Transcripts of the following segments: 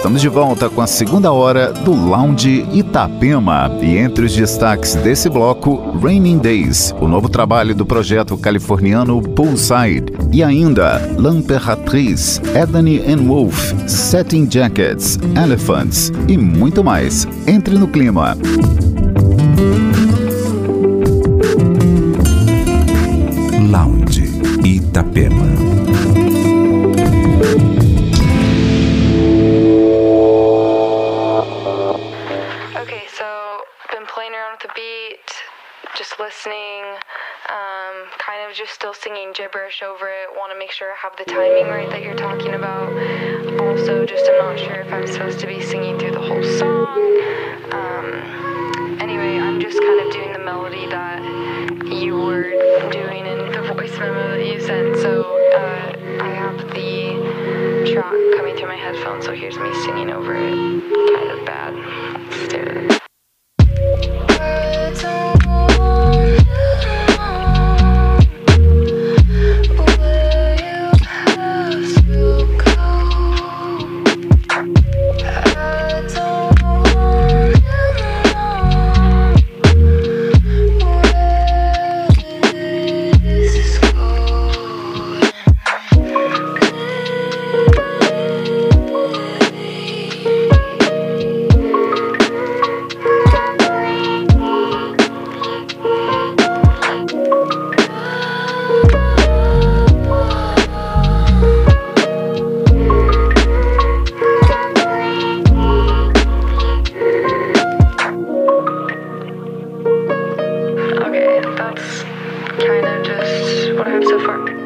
Estamos de volta com a segunda hora do Lounge Itapema. E entre os destaques desse bloco, Raining Days, o novo trabalho do projeto californiano Poolside. E ainda, L'Imperatriz, Ebony and Wolf, Setting Jackets, Elephants e muito mais. Entre no clima. Lounge Itapema. Singing gibberish over it. Want to make sure I have the timing right that you're talking about. Also, just I'm not sure if I'm supposed to be singing through the whole song. Um, anyway, I'm just kind of doing the melody that you were doing in the voice memo that you sent. So uh, I have the track coming through my headphones, so here's me singing over it. Kind of bad. what I have suffered.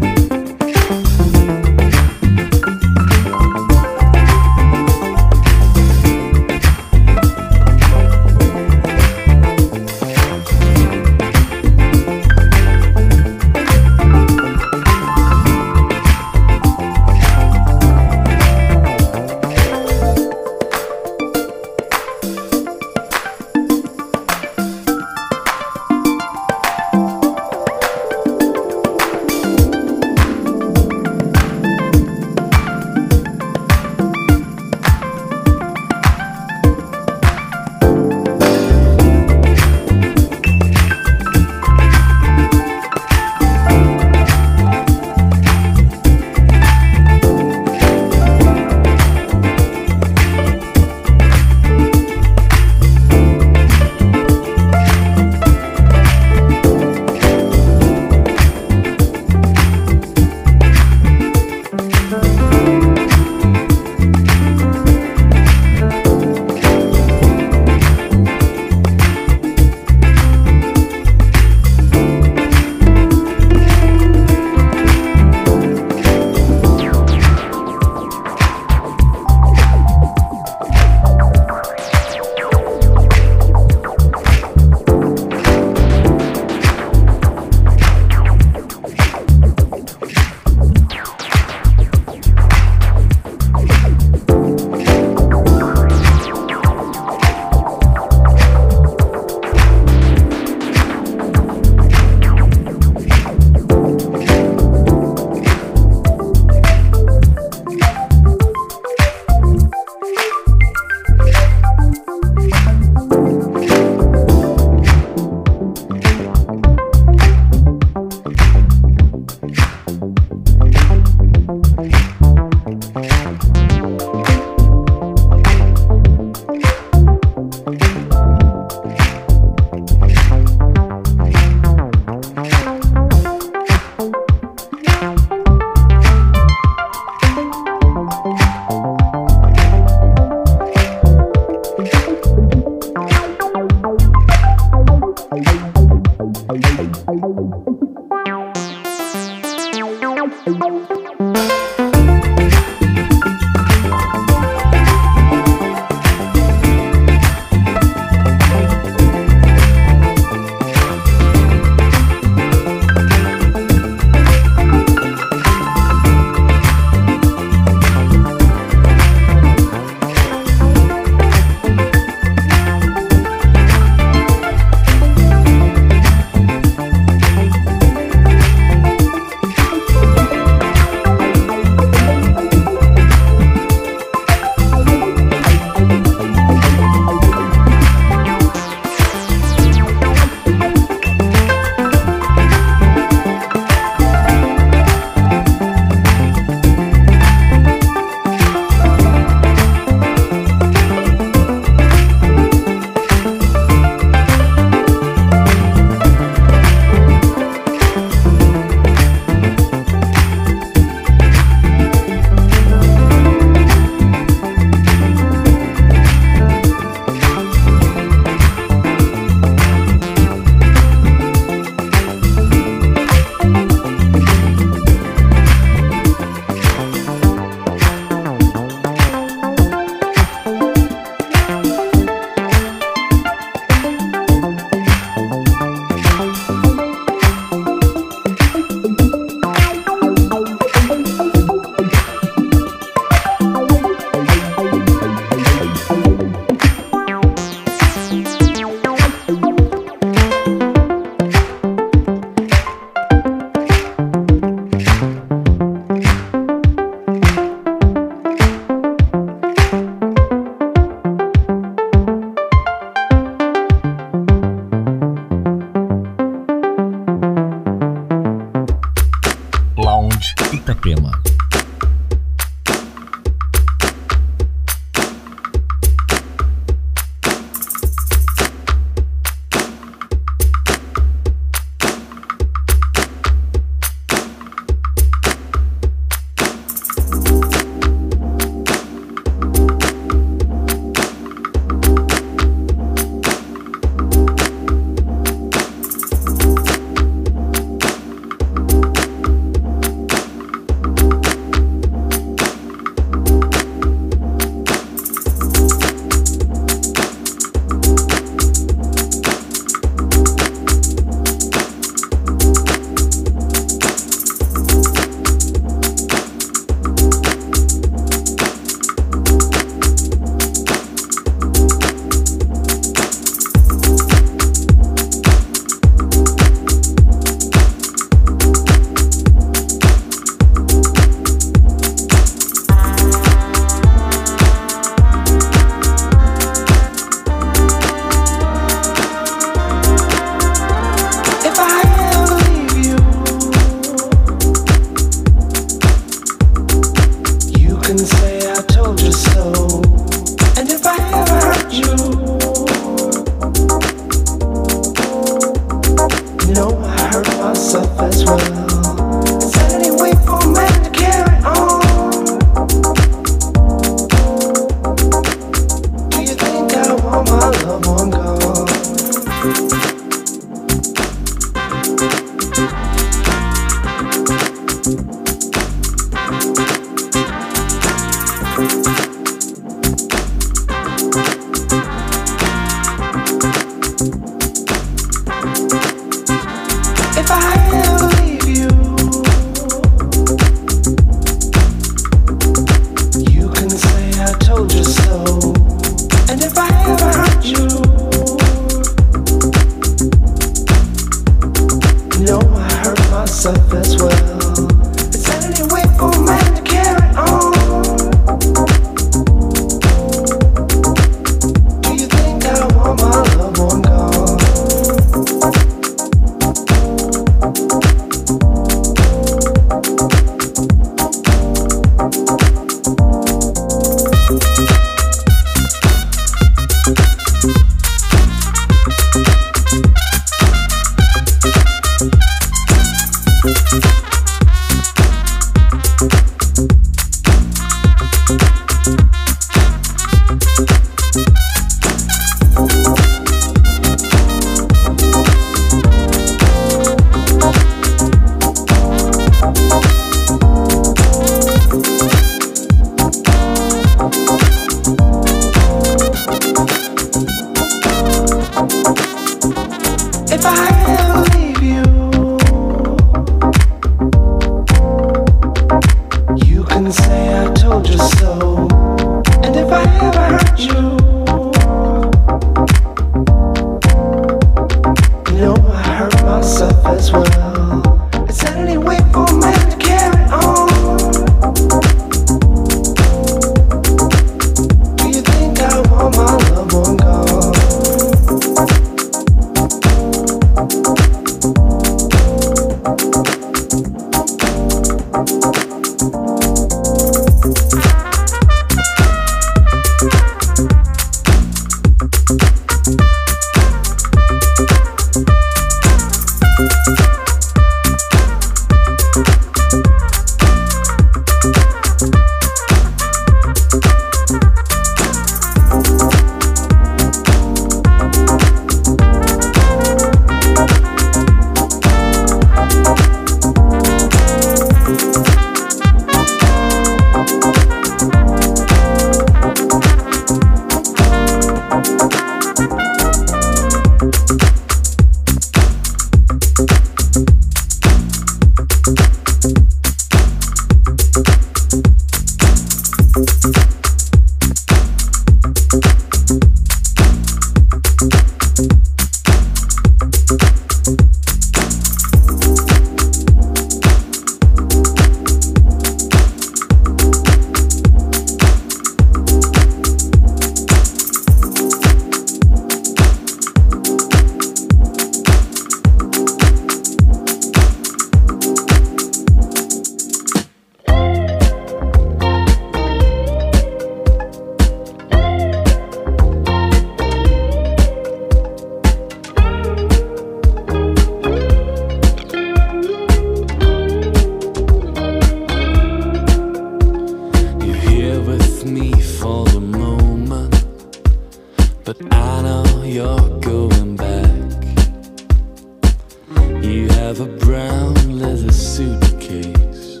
You have a brown leather suitcase.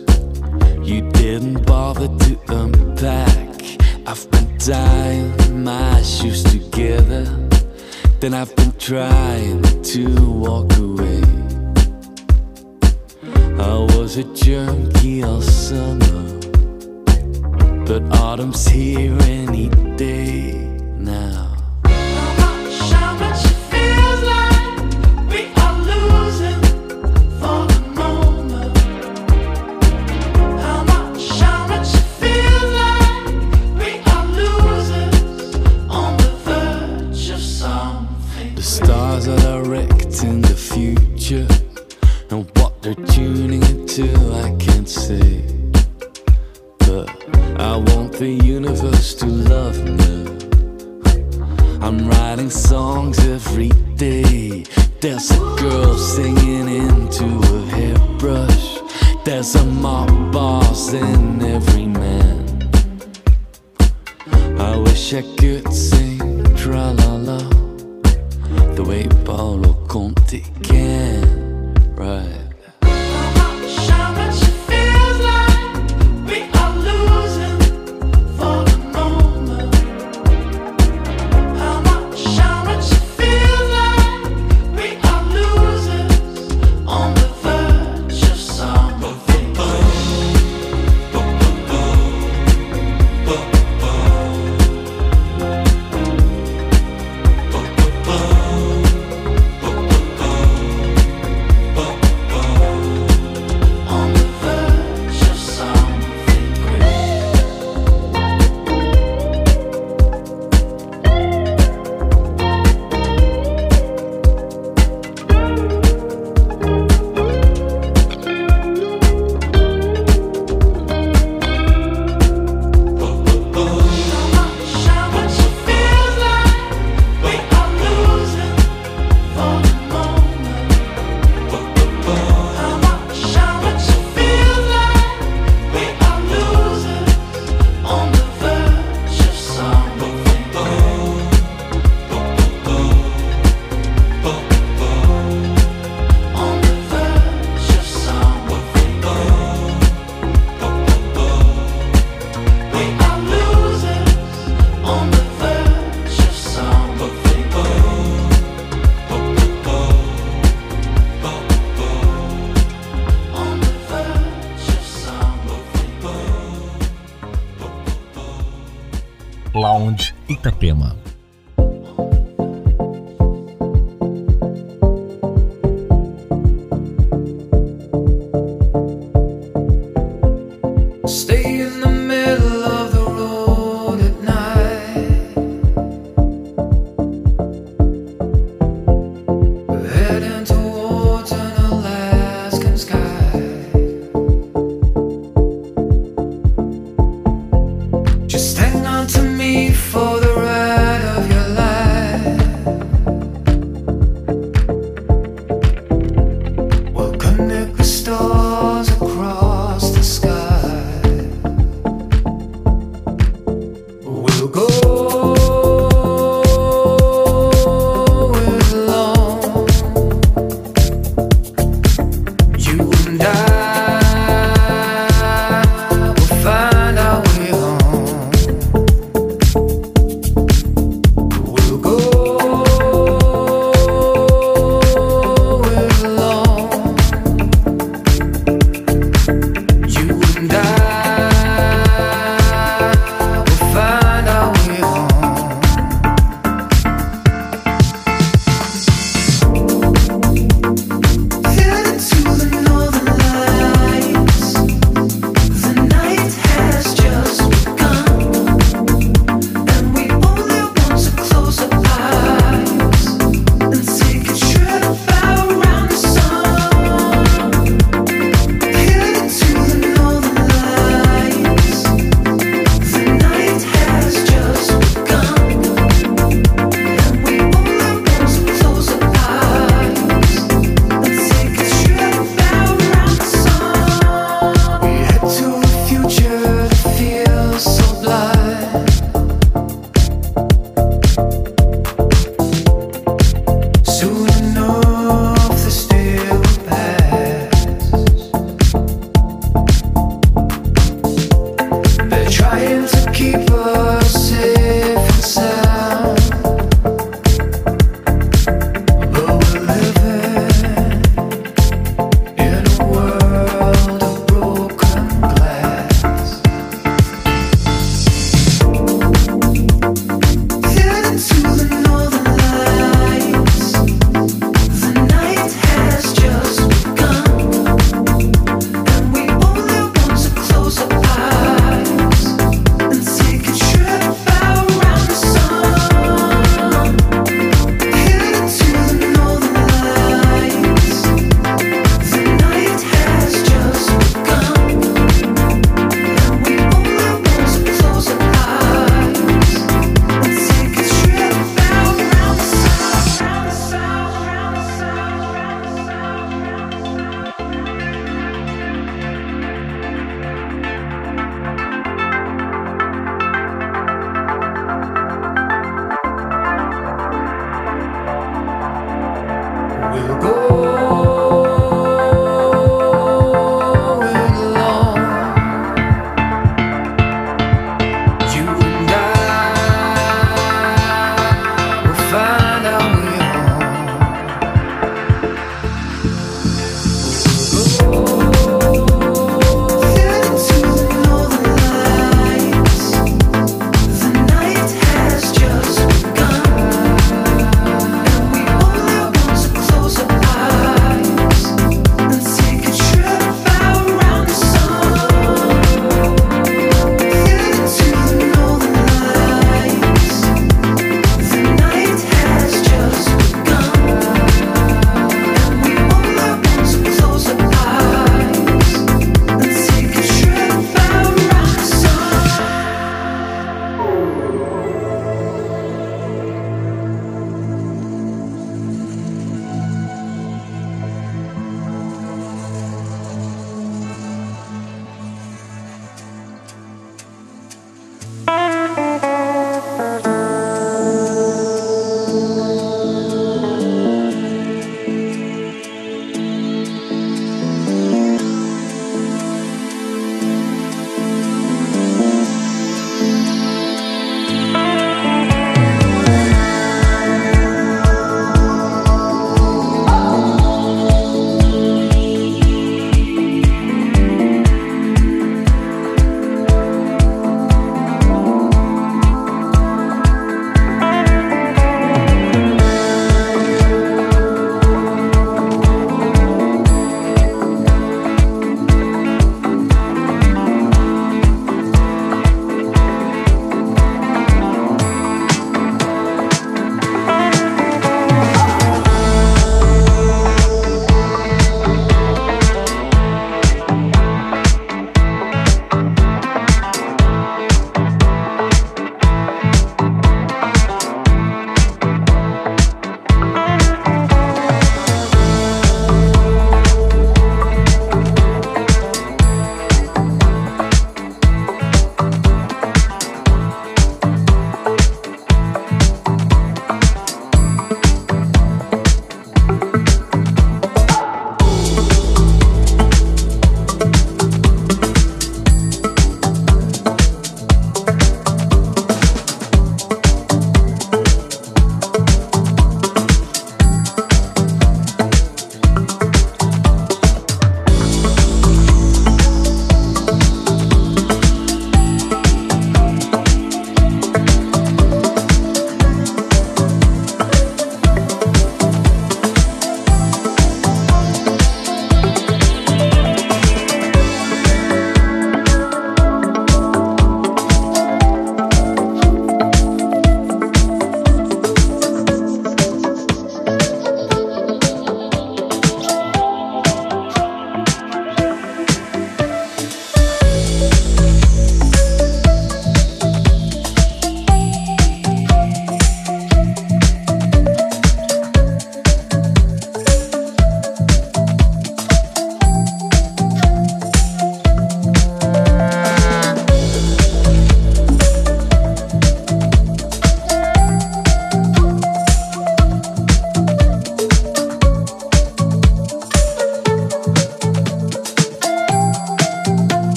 You didn't bother to unpack. I've been tying my shoes together. Then I've been trying to walk away. I was a junkie all summer. But autumn's here any day.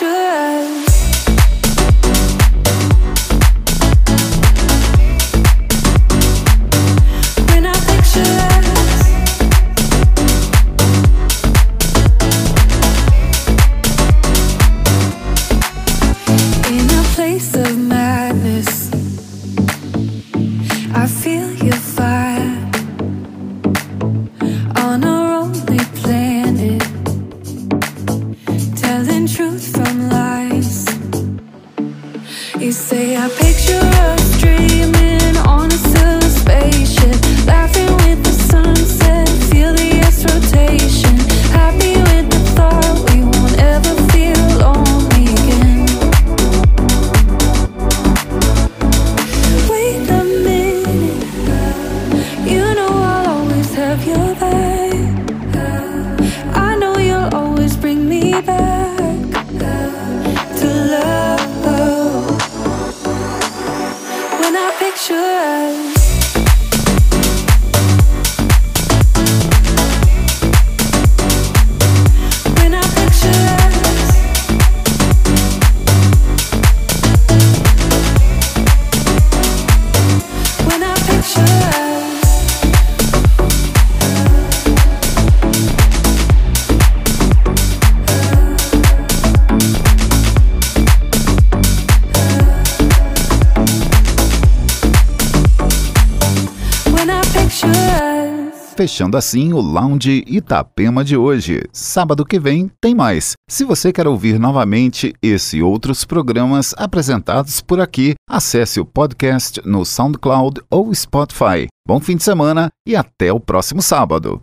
picture Fechando assim o Lounge Itapema de hoje. Sábado que vem tem mais. Se você quer ouvir novamente esse e outros programas apresentados por aqui, acesse o podcast no SoundCloud ou Spotify. Bom fim de semana e até o próximo sábado.